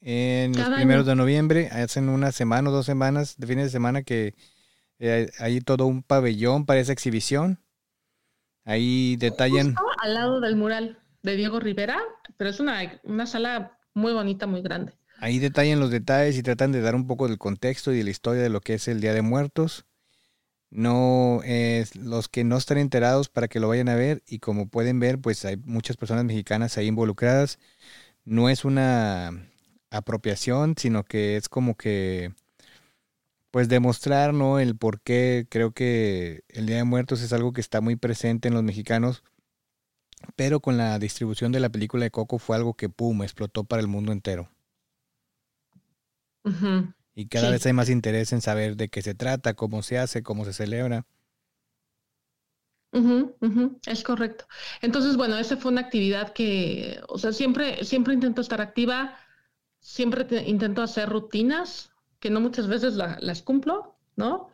en los primeros de noviembre, hacen una semana o dos semanas de fines de semana que eh, hay todo un pabellón para esa exhibición. Ahí detallan. al lado del mural de Diego Rivera, pero es una, una sala muy bonita, muy grande. Ahí detallan los detalles y tratan de dar un poco del contexto y de la historia de lo que es el Día de Muertos. No es los que no están enterados para que lo vayan a ver y como pueden ver, pues hay muchas personas mexicanas ahí involucradas. No es una apropiación, sino que es como que pues demostrar, ¿no? El por qué creo que el Día de Muertos es algo que está muy presente en los mexicanos, pero con la distribución de la película de Coco fue algo que pum, explotó para el mundo entero. Y cada vez hay más interés en saber de qué se trata, cómo se hace, cómo se celebra. Es correcto. Entonces, bueno, esa fue una actividad que, o sea, siempre, siempre intento estar activa, siempre intento hacer rutinas, que no muchas veces las cumplo, ¿no?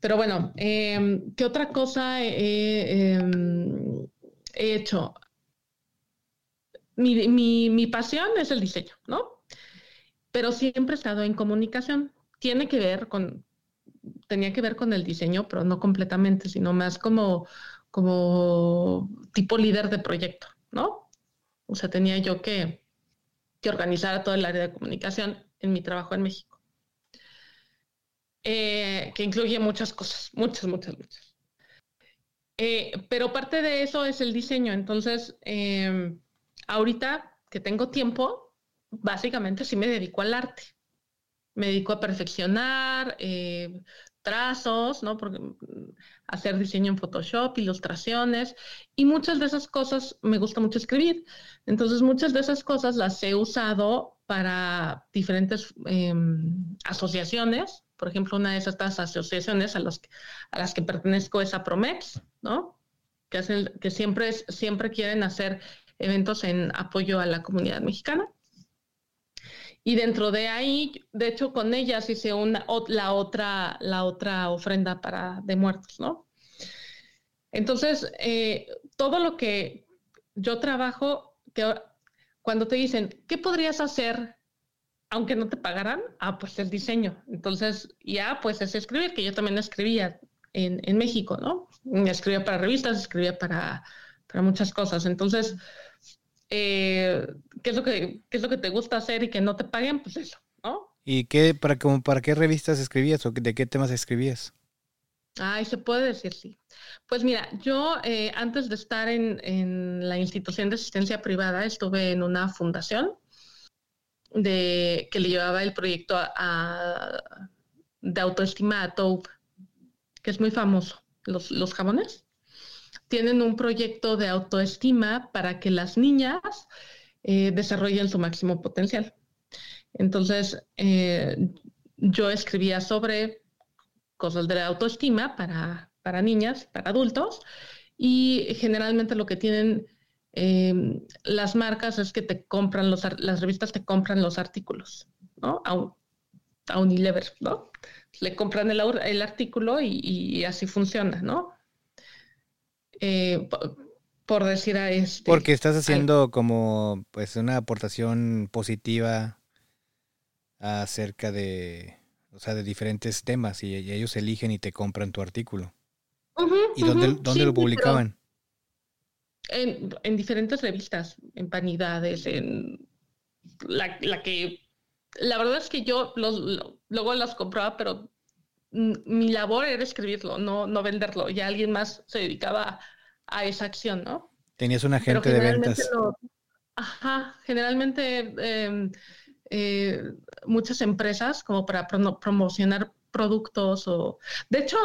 Pero bueno, em, ¿qué otra cosa em, he hecho? Mi, mi, mi pasión es el diseño, ¿no? pero siempre he estado en comunicación. Tiene que ver con, tenía que ver con el diseño, pero no completamente, sino más como, como tipo líder de proyecto, ¿no? O sea, tenía yo que, que organizar a todo el área de comunicación en mi trabajo en México. Eh, que incluye muchas cosas, muchas, muchas, muchas. Eh, pero parte de eso es el diseño. Entonces, eh, ahorita que tengo tiempo, básicamente sí me dedico al arte. Me dedico a perfeccionar eh, trazos, ¿no? Porque, hacer diseño en Photoshop, ilustraciones, y muchas de esas cosas me gusta mucho escribir. Entonces, muchas de esas cosas las he usado para diferentes em, asociaciones. Por ejemplo, una de esas asociaciones a, a las que pertenezco es a Promex, ¿no? Que, hacen, que siempre, siempre quieren hacer eventos en apoyo a la comunidad mexicana. Y dentro de ahí, de hecho, con ellas hice una, la, otra, la otra ofrenda para de muertos, ¿no? Entonces, eh, todo lo que yo trabajo, que cuando te dicen, ¿qué podrías hacer aunque no te pagaran? Ah, pues el diseño. Entonces, ya, pues es escribir, que yo también escribía en, en México, ¿no? Escribía para revistas, escribía para, para muchas cosas. Entonces, eh, qué es lo que es lo que te gusta hacer y que no te paguen, pues eso, ¿no? ¿Y qué para para qué revistas escribías o de qué temas escribías? Ay, se puede decir sí. Pues mira, yo eh, antes de estar en, la institución de asistencia privada estuve en una fundación de, que le llevaba el proyecto de autoestima a Tobe, que es muy famoso, los, los jamones. Tienen un proyecto de autoestima para que las niñas eh, desarrollen su máximo potencial. Entonces, eh, yo escribía sobre cosas de autoestima para, para niñas, para adultos, y generalmente lo que tienen eh, las marcas es que te compran los, las revistas te compran los artículos, ¿no? A, a Unilever, ¿no? Le compran el, el artículo y, así funciona, ¿no? Eh, por decir a este. Porque estás haciendo como pues una aportación positiva acerca de, o sea, de diferentes temas y, ellos eligen y te compran tu artículo. ¿Y dónde, lo publicaban? En, en, diferentes revistas, en Panidades, en la, la, que... La verdad es que yo los, luego las compraba, pero mi labor era escribirlo, no, no venderlo. Ya alguien más se dedicaba a, esa acción, ¿no? Tenías un agente de ventas. ajá, generalmente em, eh, muchas empresas como para promocionar productos o... De hecho,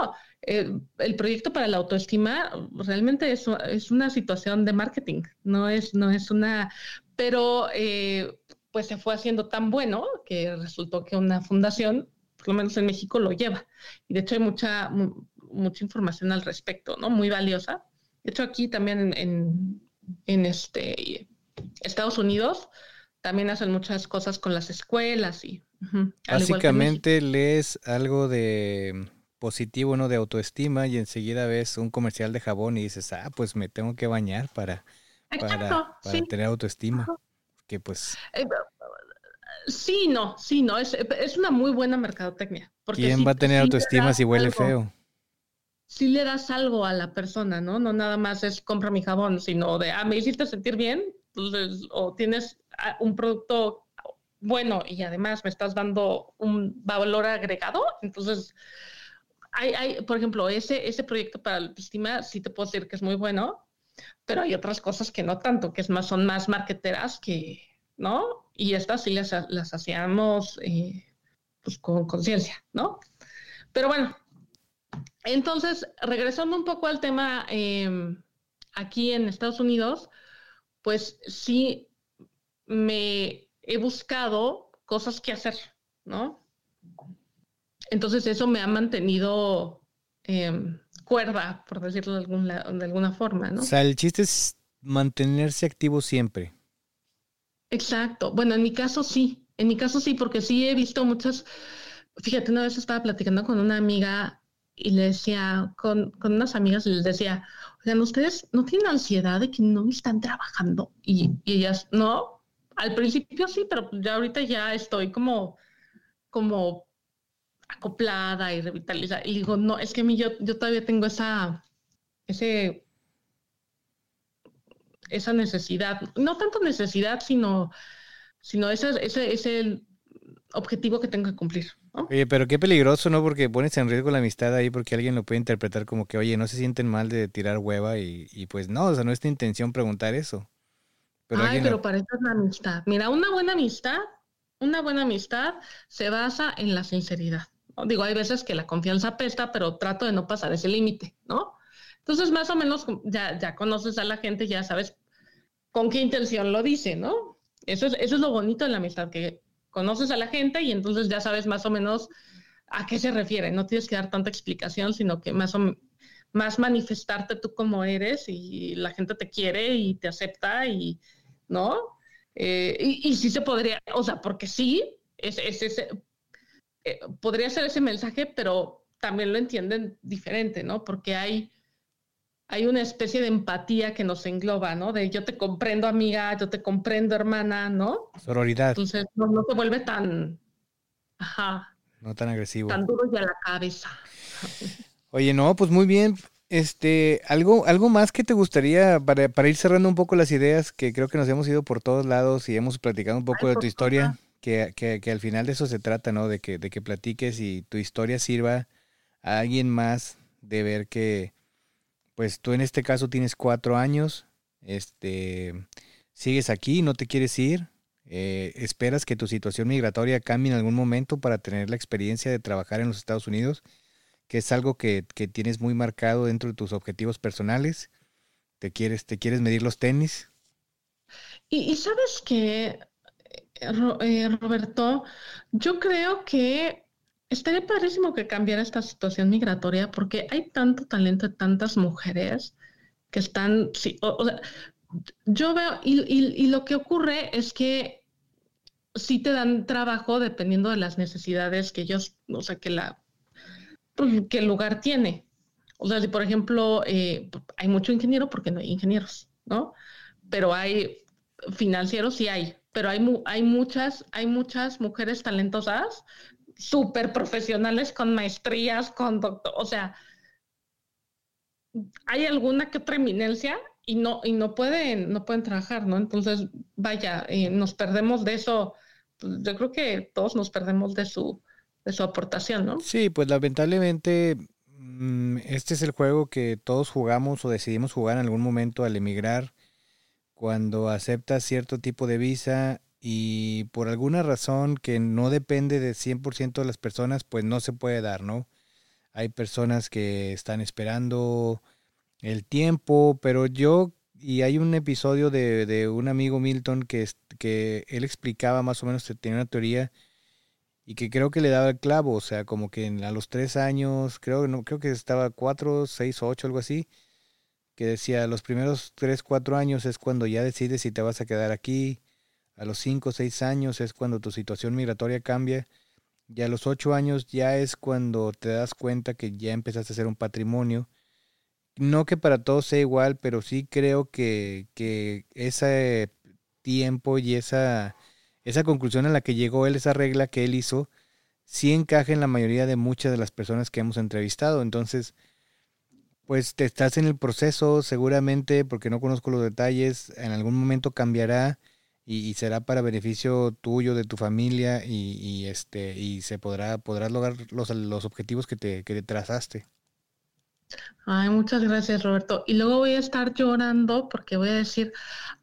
eh, el proyecto para la autoestima realmente es, es, una situación de marketing, no es, no es una... Pero eh, pues se fue haciendo tan bueno que resultó que una fundación, por lo menos en México, lo lleva. Y de hecho hay mucha, mucha información al respecto, ¿no? Muy valiosa. De hecho aquí también en, en este, Estados Unidos también hacen muchas cosas con las escuelas y... Básicamente lees algo de positivo, ¿no? De autoestima y enseguida ves un comercial de jabón y dices, ah, pues me tengo que bañar para, para, tener autoestima. Que pues... Eh, sí, no, sí, no, es, una muy buena mercadotecnia. ¿Quién va a tener autoestima si huele feo? Si le das algo a la persona, ¿no? No nada más es compra mi jabón, sino de, ah, me hiciste sentir bien, entonces, o tienes un producto bueno y además me estás dando un valor agregado, entonces hay, hay, por ejemplo, ese, ese proyecto para la autoestima sí te puedo decir que es muy bueno, pero hay otras cosas que no tanto, que es más, son más marqueteras que, ¿no? Y estas sí las, las hacíamos eh, pues con conciencia, ¿no? Pero bueno, entonces, regresando un poco al tema em, aquí en Estados Unidos, pues sí me he buscado cosas que hacer, ¿no? Entonces eso me ha mantenido em, cuerda, por decirlo de, de alguna forma, ¿no? O sea, el chiste es mantenerse activo siempre. Exacto. Bueno, en mi caso sí, en mi caso sí, porque sí he visto muchas, fíjate, una vez estaba platicando con una amiga y le decía, con, con unas amigas, les decía, oigan, ¿ustedes no tienen ansiedad de que no están trabajando? Y, y ellas, no, al principio sí, pero ya ahorita ya estoy como, como acoplada y revitalizada. Y digo, no, es que a mí yo, yo todavía tengo esa, ese, esa necesidad, no tanto necesidad, sino, sino ese, ese, ese objetivo que tengo que cumplir. Oye, pero qué peligroso, ¿no? Porque pones en riesgo la amistad ahí porque alguien lo puede interpretar como que, oye, no se sienten mal de tirar hueva y, y pues no, o sea, no es tu intención preguntar eso. Ay, pero para eso es la amistad. Mira, una buena amistad, una buena amistad se basa en la sinceridad. Digo, hay veces que la confianza apesta, pero trato de no pasar ese límite, ¿no? Entonces, más o menos ya, ya conoces a la gente, ya sabes con qué intención lo dice, ¿no? Eso es, eso es lo bonito de la amistad, que conoces a la gente y entonces ya sabes más o menos a qué se refiere. No tienes que dar tanta explicación, sino que más o más manifestarte tú como eres y la gente te quiere y te acepta y, ¿no? Eh, y, sí se podría, o sea, porque sí, es, ese, eh, podría ser ese mensaje, pero también lo entienden diferente, ¿no? Porque hay, hay una especie de empatía que nos engloba, ¿no? De yo te comprendo, amiga, yo te comprendo, hermana, ¿no? Sororidad. Entonces no, no se vuelve tan, ajá. No tan agresivo. Tan duro ya la cabeza. Oye, no, pues muy bien. Este, algo, algo más que te gustaría para, para, ir cerrando un poco las ideas, que creo que nos hemos ido por todos lados y hemos platicado un poco de tu historia, que, que, que, al final de eso se trata, ¿no? De que, de que platiques y tu historia sirva a alguien más de ver que, pues tú en este caso tienes cuatro años, este, sigues aquí, no te quieres ir, eh, esperas que tu situación migratoria cambie en algún momento para tener la experiencia de trabajar en los Estados Unidos, que es algo que, que tienes muy marcado dentro de tus objetivos personales. ¿Te quieres, te quieres medir los tenis? Y, sabes que, eh, Roberto, yo creo que estaría padrísimo que cambiara esta situación migratoria porque hay tanto talento de tantas mujeres que están, sí, o, sea, yo veo, y, lo que ocurre es que sí te dan trabajo dependiendo de las necesidades que ellos, o sea, que la, pues, que el lugar tiene. O sea, si por ejemplo eh, hay mucho ingeniero porque no hay ingenieros, ¿no? Pero hay financieros, sí hay, pero hay, hay, muchas, hay muchas mujeres talentosas, súper profesionales con maestrías, con doctor, o sea, hay alguna que otra eminencia y no, y no pueden, no pueden trabajar, ¿no? Entonces, vaya, eh, nos perdemos de eso. Pues, yo creo que todos nos perdemos de su, de su aportación, ¿no? Sí, pues lamentablemente mm, este es el juego que todos jugamos o decidimos jugar en algún momento al emigrar, cuando aceptas cierto tipo de visa y por alguna razón que no depende de 100% de las personas, pues no se puede dar, ¿no? Hay personas que están esperando el tiempo, pero yo, y hay un episodio de, de un amigo Milton que, que él explicaba más o menos, tenía una teoría y que creo que le daba el clavo, o sea, como que a los tres años, creo, no, creo que estaba cuatro, seis, ocho, algo así, que decía, los primeros tres, cuatro años es cuando ya decides si te vas a quedar aquí, a los cinco, seis años es cuando tu situación migratoria cambia, y a los ocho años ya es cuando te das cuenta que ya empezaste a hacer un patrimonio, no que para todos sea igual, pero sí creo que, que ese tiempo y esa, esa conclusión a la que llegó él, esa regla que él hizo, sí encaja en la mayoría de muchas de las personas que hemos entrevistado. Entonces, pues te estás en el proceso, seguramente, porque no conozco los detalles, en algún momento cambiará y, será para beneficio tuyo, de tu familia, y, este, y se podrá, podrás lograr los, los objetivos que te, que te trazaste. Ay, muchas gracias, Roberto. Y luego voy a estar llorando porque voy a decir,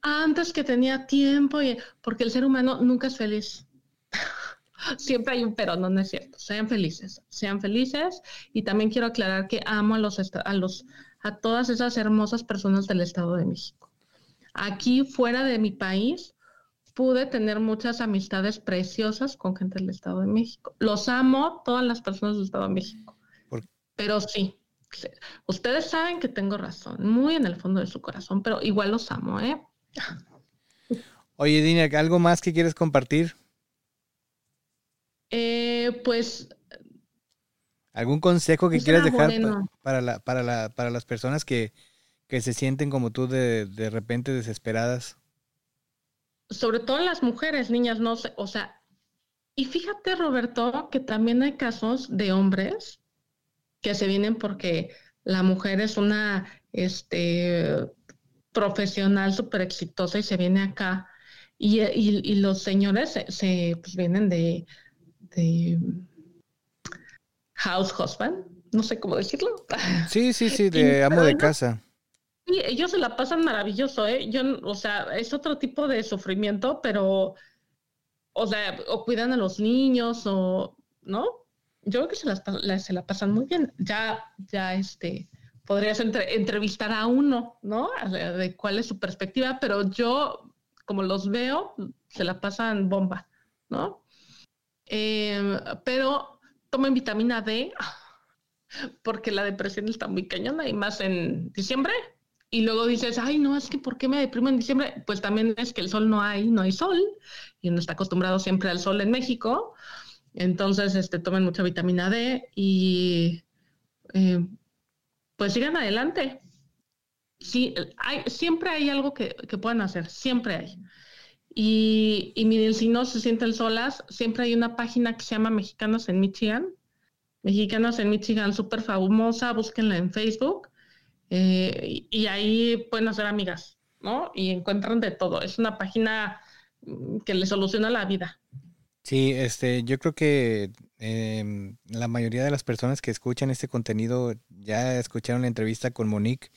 antes que tenía tiempo, y, porque el ser humano nunca es feliz. Siempre hay un pero, no, no es cierto. Sean felices, sean felices. Y también quiero aclarar que amo a los, a los, a todas esas hermosas personas del Estado de México. Aquí fuera de mi país pude tener muchas amistades preciosas con gente del Estado de México. Los amo, todas las personas del Estado de México. Pero sí, Ustedes saben que tengo razón, muy en el fondo de su corazón, pero igual los amo, ¿eh? Oye, Dina, ¿algo más que quieres compartir? Eh, pues. ¿Algún consejo que quieras dejar para, la, para, la, para las personas que, que se sienten como tú de, de repente desesperadas? Sobre todo las mujeres, niñas, no sé, o sea, y fíjate, Roberto, que también hay casos de hombres que se vienen porque la mujer es una este, profesional súper exitosa y se viene acá. Y, los señores se, pues, vienen de, house husband, no sé cómo decirlo. Sí, sí, sí, de amo de casa. Ellos se la pasan maravilloso, ¿eh? Yo, o sea, es otro tipo de sufrimiento, pero, o sea, o cuidan a los niños o, ¿no? yo creo que se, las, se la pasan muy bien. Ya, ya este, podrías entrevistar a uno, ¿no? De, cuál es su perspectiva, pero yo, como los veo, se la pasan bomba, ¿no? Em, pero tomen vitamina D, porque la depresión está muy cañona y más en diciembre. Y luego dices, ay, no, es que ¿por qué me deprimo en diciembre? Pues también es que el sol no hay, no hay sol, y uno está acostumbrado siempre al sol en México. Entonces, este, tomen mucha vitamina D y eh, pues sigan adelante. Sí, hay, siempre hay algo que, que puedan hacer, siempre hay. Y, y, miren, si no se sienten solas, siempre hay una página que se llama Mexicanos en Michigan. Mexicanos en Michigan, súper famosa, búsquenla en Facebook. Eh, y, ahí pueden hacer amigas, ¿no? Y encuentran de todo. Es una página mm, que les soluciona la vida. Sí, este, yo creo que em, la mayoría de las personas que escuchan este contenido ya escucharon la entrevista con Monique.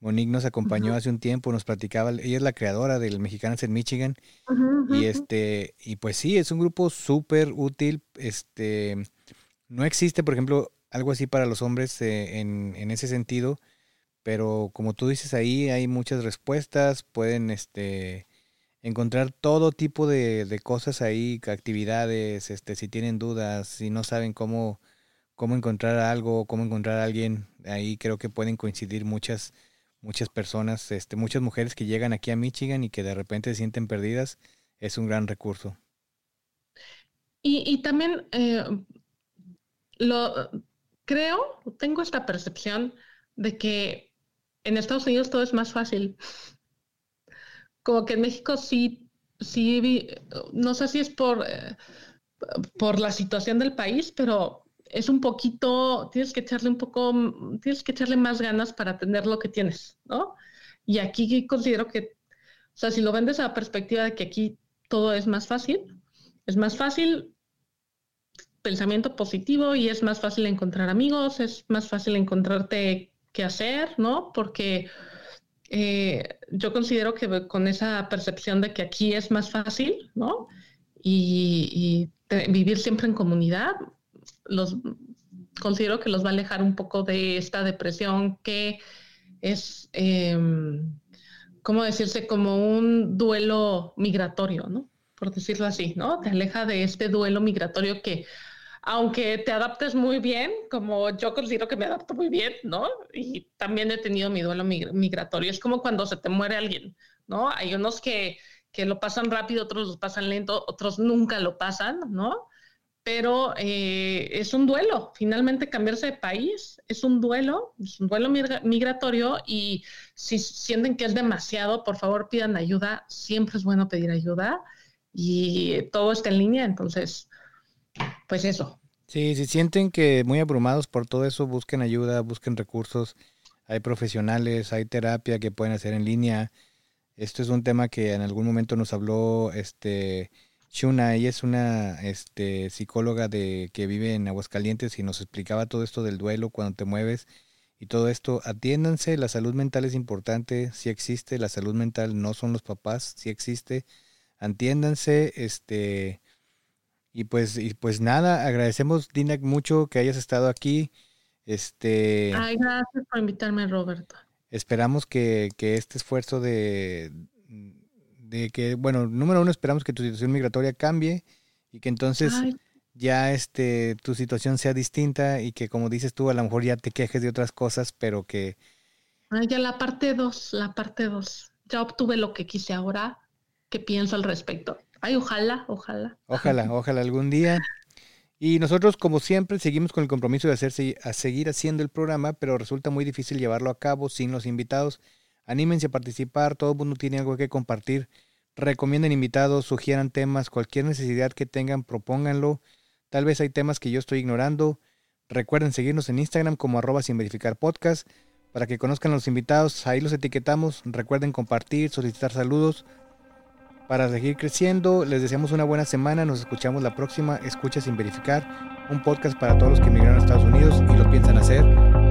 Monique nos acompañó hace un tiempo, nos platicaba, ella es la creadora del Mexicanos en Michigan. y este, y pues sí, es un grupo súper útil. Este, no existe, por ejemplo, algo así para los hombres eh, en, en, ese sentido, pero como tú dices ahí, hay muchas respuestas, pueden, este, encontrar todo tipo de, de, cosas ahí, actividades, este, si tienen dudas, si no saben cómo, cómo encontrar algo, cómo encontrar a alguien, ahí creo que pueden coincidir muchas, muchas personas, este, muchas mujeres que llegan aquí a Michigan y que de repente se sienten perdidas, es un gran recurso. Y, y también eh, lo creo, tengo esta percepción de que en Estados Unidos todo es más fácil como que en México sí, sí, no sé si es por, eh, por la situación del país, pero es un poquito, tienes que echarle un poco, tienes que echarle más ganas para tener lo que tienes, ¿no? Y aquí considero que, o sea, si lo ven desde la perspectiva de que aquí todo es más fácil, es más fácil pensamiento positivo y es más fácil encontrar amigos, es más fácil encontrarte qué hacer, ¿no? Porque eh, yo considero que con esa percepción de que aquí es más fácil, ¿no? Y, vivir siempre en comunidad, los considero que los va a alejar un poco de esta depresión que es, eh, ¿cómo decirse? Como un duelo migratorio, ¿no? Por decirlo así, ¿no? Te aleja de este duelo migratorio que aunque te adaptes muy bien, como yo considero que me adapto muy bien, ¿no? Y también he tenido mi duelo migratorio. Es como cuando se te muere alguien, ¿no? Hay unos que, que lo pasan rápido, otros lo pasan lento, otros nunca lo pasan, ¿no? Pero eh, es un duelo. Finalmente cambiarse de país es un duelo, es un duelo migratorio y si sienten que es demasiado, por favor pidan ayuda. Siempre es bueno pedir ayuda y todo está en línea, entonces pues eso. Sí, si sienten que muy abrumados por todo eso, busquen ayuda, busquen recursos. Hay profesionales, hay terapia que pueden hacer en línea. Esto es un tema que en algún momento nos habló este Shuna, ella es una este, psicóloga de, que vive en Aguascalientes y nos explicaba todo esto del duelo cuando te mueves y todo esto. Atiéndanse, la salud mental es importante, si existe, la salud mental no son los papás, si existe. Atiéndanse, este, y pues, y pues nada, agradecemos, Dina, mucho que hayas estado aquí. Este. Ay, gracias por invitarme, Roberto. Esperamos que, que este esfuerzo de, de que, bueno, número uno, esperamos que tu situación migratoria cambie y que entonces ya este, tu situación sea distinta y que, como dices tú, a lo mejor ya te quejes de otras cosas, pero que. Ay, ya la parte dos, la parte dos. Ya obtuve lo que quise ahora. ¿Qué pienso al respecto? Ay, ojalá, ojalá. Ojalá, ojalá algún día. Y nosotros, como siempre, seguimos con el compromiso de hacerse, a seguir haciendo el programa, pero resulta muy difícil llevarlo a cabo sin los invitados. Anímense a participar, todo el mundo tiene algo que compartir. Recomienden invitados, sugieran temas, cualquier necesidad que tengan, propónganlo. Tal vez hay temas que yo estoy ignorando. Recuerden seguirnos en Instagram como arroba sin verificar para que conozcan a los invitados. Ahí los etiquetamos. Recuerden compartir, solicitar saludos para seguir creciendo. Les deseamos una buena semana. Nos escuchamos la próxima. Escucha sin verificar. Un podcast para todos los que emigraron a Estados Unidos y lo piensan hacer.